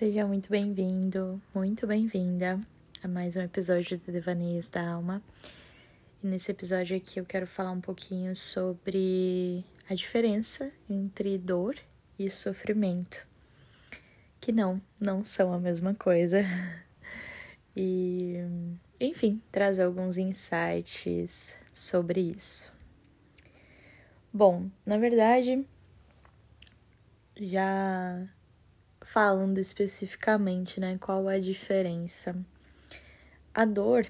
Seja muito bem-vindo, muito bem-vinda a mais um episódio do Devaneios da Alma. E nesse episódio aqui eu quero falar um pouquinho sobre a diferença entre dor e sofrimento, que não, não são a mesma coisa. E, enfim, trazer alguns insights sobre isso. Bom, na verdade, já falando especificamente, né, qual a diferença? A dor,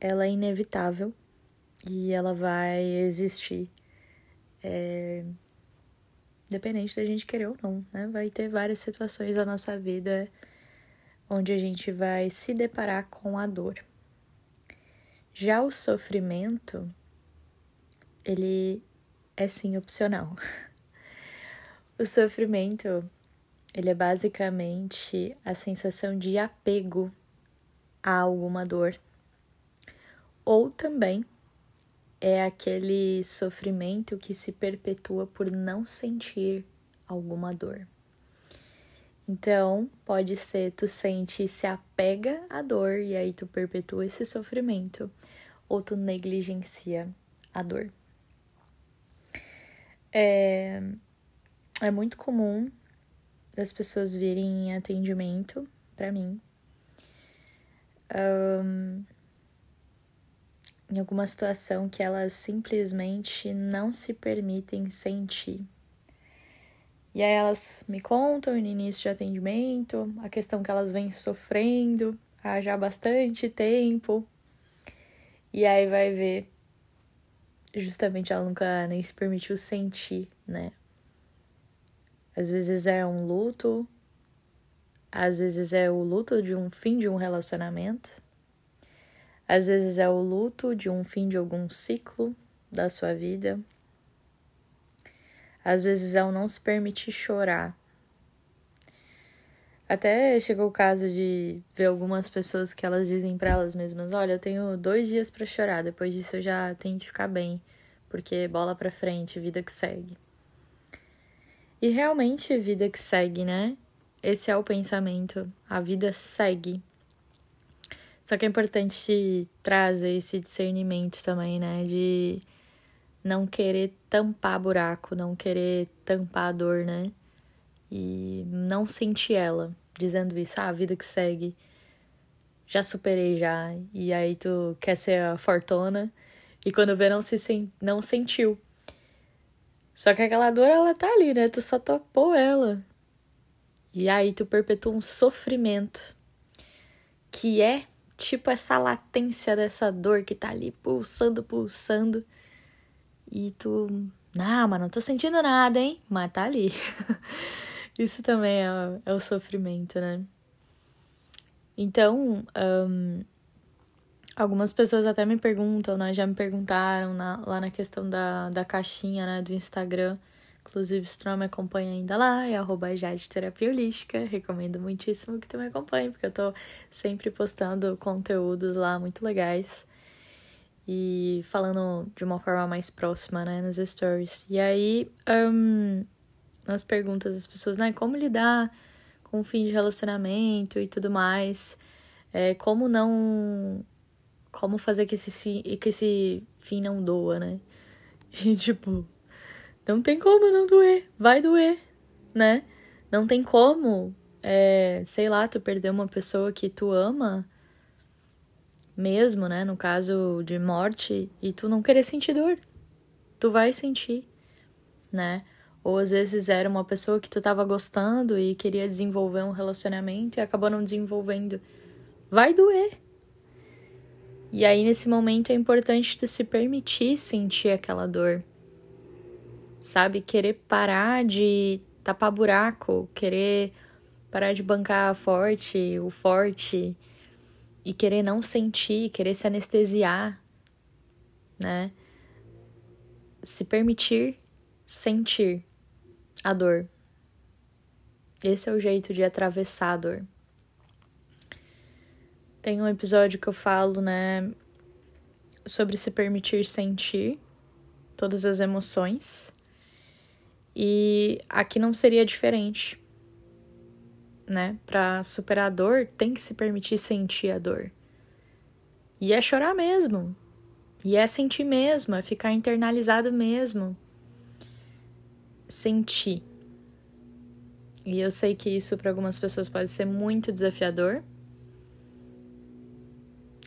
ela é inevitável e ela vai existir. É... Dependente da gente querer ou não, né? Vai ter várias situações da nossa vida onde a gente vai se deparar com a dor. Já o sofrimento, ele é sim opcional. O sofrimento, ele é basicamente a sensação de apego a alguma dor. Ou também é aquele sofrimento que se perpetua por não sentir alguma dor. Então, pode ser tu sente e se apega à dor e aí tu perpetua esse sofrimento, ou tu negligencia a dor. É, é muito comum das pessoas virem em atendimento para mim. Um, em alguma situação que elas simplesmente não se permitem sentir. E aí elas me contam no início de atendimento a questão que elas vêm sofrendo há já bastante tempo. E aí vai ver, justamente ela nunca nem se permitiu sentir, né? Às vezes é um luto, às vezes é o luto de um fim de um relacionamento, às vezes é o luto de um fim de algum ciclo da sua vida, às vezes é o não se permitir chorar. Até chegou o caso de ver algumas pessoas que elas dizem para elas mesmas: Olha, eu tenho dois dias para chorar, depois disso eu já tenho que ficar bem, porque bola pra frente, vida que segue. E realmente, vida que segue, né? Esse é o pensamento. A vida segue. Só que é importante trazer esse discernimento também, né? De não querer tampar buraco, não querer tampar a dor, né? E não sentir ela, dizendo isso, ah, a vida que segue. Já superei já. E aí tu quer ser a fortuna. E quando vê, não, se sen não sentiu. Só que aquela dor, ela tá ali, né? Tu só topou ela. E aí tu perpetua um sofrimento que é tipo essa latência dessa dor que tá ali pulsando, pulsando. E tu, não, mas não tô sentindo nada, hein? Mas tá ali. Isso também é, é o sofrimento, né? Então, um, Algumas pessoas até me perguntam, né? Já me perguntaram na, lá na questão da, da caixinha, né? Do Instagram. Inclusive, se tu não me acompanha ainda lá, é arroba Jade Terapia Holística. Recomendo muitíssimo que tu me acompanhe, porque eu tô sempre postando conteúdos lá muito legais. E falando de uma forma mais próxima, né? Nos stories. E aí, um, nas perguntas das pessoas, né? Como lidar com o fim de relacionamento e tudo mais. É, como não como fazer que esse, que esse fim não doa, né? E tipo, não tem como não doer, vai doer, né? Não tem como, é, sei lá, tu perder uma pessoa que tu ama, mesmo, né? No caso de morte, e tu não querer sentir dor. Tu vai sentir, né? Ou às vezes era uma pessoa que tu tava gostando e queria desenvolver um relacionamento e acabou não desenvolvendo. Vai doer e aí, nesse momento, é importante tu se permitir sentir aquela dor. Sabe? Querer parar de tapar buraco, querer parar de bancar forte, o forte, e querer não sentir, querer se anestesiar, né? Se permitir sentir a dor. Esse é o jeito de atravessar a dor. Tem um episódio que eu falo, né, sobre se permitir sentir todas as emoções. E aqui não seria diferente. né, para superar a dor, tem que se permitir sentir a dor. E é chorar mesmo. E é sentir mesmo, é ficar internalizado mesmo. Sentir. E eu sei que isso para algumas pessoas pode ser muito desafiador.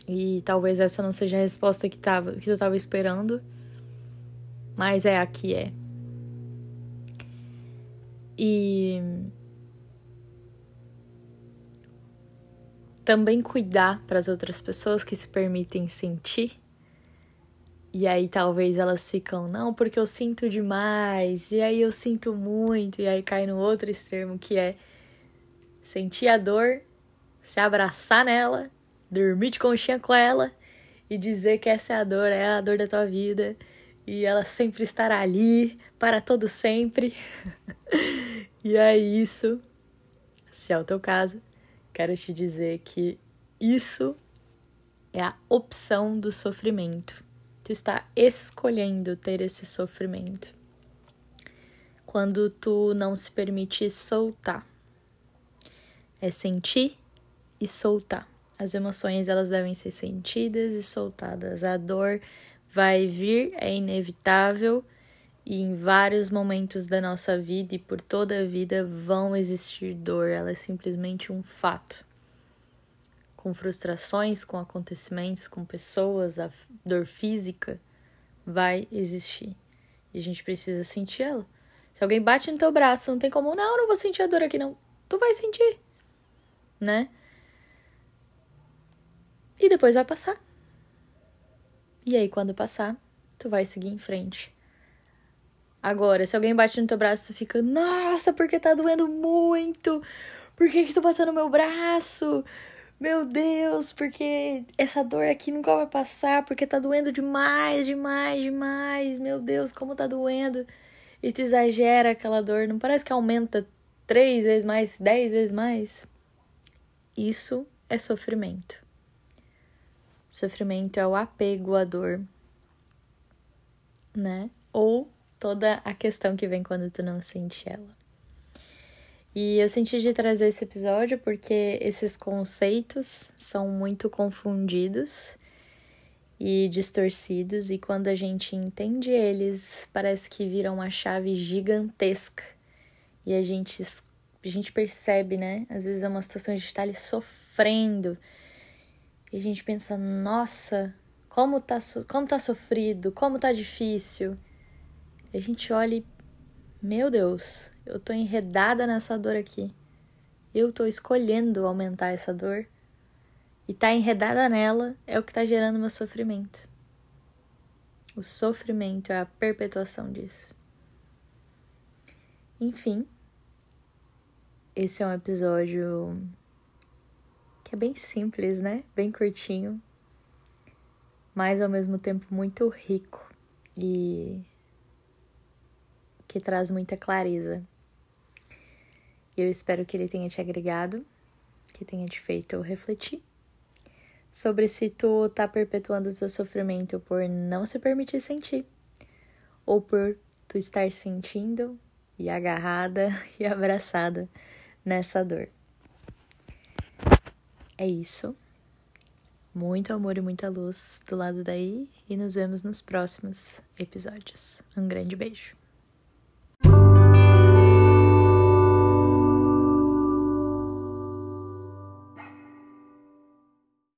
E talvez essa não seja a resposta que, tava, que eu estava esperando. Mas é a que é. E também cuidar para as outras pessoas que se permitem sentir. E aí talvez elas ficam, não, porque eu sinto demais, e aí eu sinto muito, e aí cai no outro extremo que é sentir a dor, se abraçar nela, dormir de conchinha com ela e dizer que essa é a dor, é a dor da tua vida e ela sempre estará ali para todo sempre. e é isso. Se é o teu caso, quero te dizer que isso é a opção do sofrimento. Tu está escolhendo ter esse sofrimento. Quando tu não se permite soltar. É sentir e soltar. As emoções elas devem ser sentidas e soltadas. A dor vai vir, é inevitável e em vários momentos da nossa vida e por toda a vida vão existir dor, ela é simplesmente um fato. Com frustrações, com acontecimentos, com pessoas, a dor física vai existir. E a gente precisa sentir ela. Se alguém bate no teu braço, não tem como, não, não vou sentir a dor aqui, não. Tu vai sentir, né? E depois vai passar. E aí, quando passar, tu vai seguir em frente. Agora, se alguém bate no teu braço, tu fica, nossa, porque tá doendo muito? Por que que tu bateu no meu braço? Meu Deus, porque essa dor aqui nunca vai passar, porque tá doendo demais, demais, demais. Meu Deus, como tá doendo. E tu exagera aquela dor, não parece que aumenta três vezes mais, dez vezes mais? Isso é sofrimento. Sofrimento é o apego à dor, né? Ou toda a questão que vem quando tu não sente ela. E eu senti de trazer esse episódio porque esses conceitos são muito confundidos e distorcidos, e quando a gente entende eles, parece que viram uma chave gigantesca. E a gente, a gente percebe, né? Às vezes é uma situação de estar ali sofrendo e a gente pensa, nossa, como tá, como tá sofrido, como tá difícil. E a gente olha e, meu Deus, eu tô enredada nessa dor aqui. Eu tô escolhendo aumentar essa dor. E tá enredada nela é o que tá gerando meu sofrimento. O sofrimento é a perpetuação disso. Enfim, esse é um episódio que é bem simples, né? Bem curtinho, mas ao mesmo tempo muito rico e que traz muita clareza. Eu espero que ele tenha te agregado, que tenha te feito refletir sobre se tu tá perpetuando o teu sofrimento por não se permitir sentir ou por tu estar sentindo e agarrada e abraçada nessa dor. É isso. Muito amor e muita luz do lado daí e nos vemos nos próximos episódios. Um grande beijo.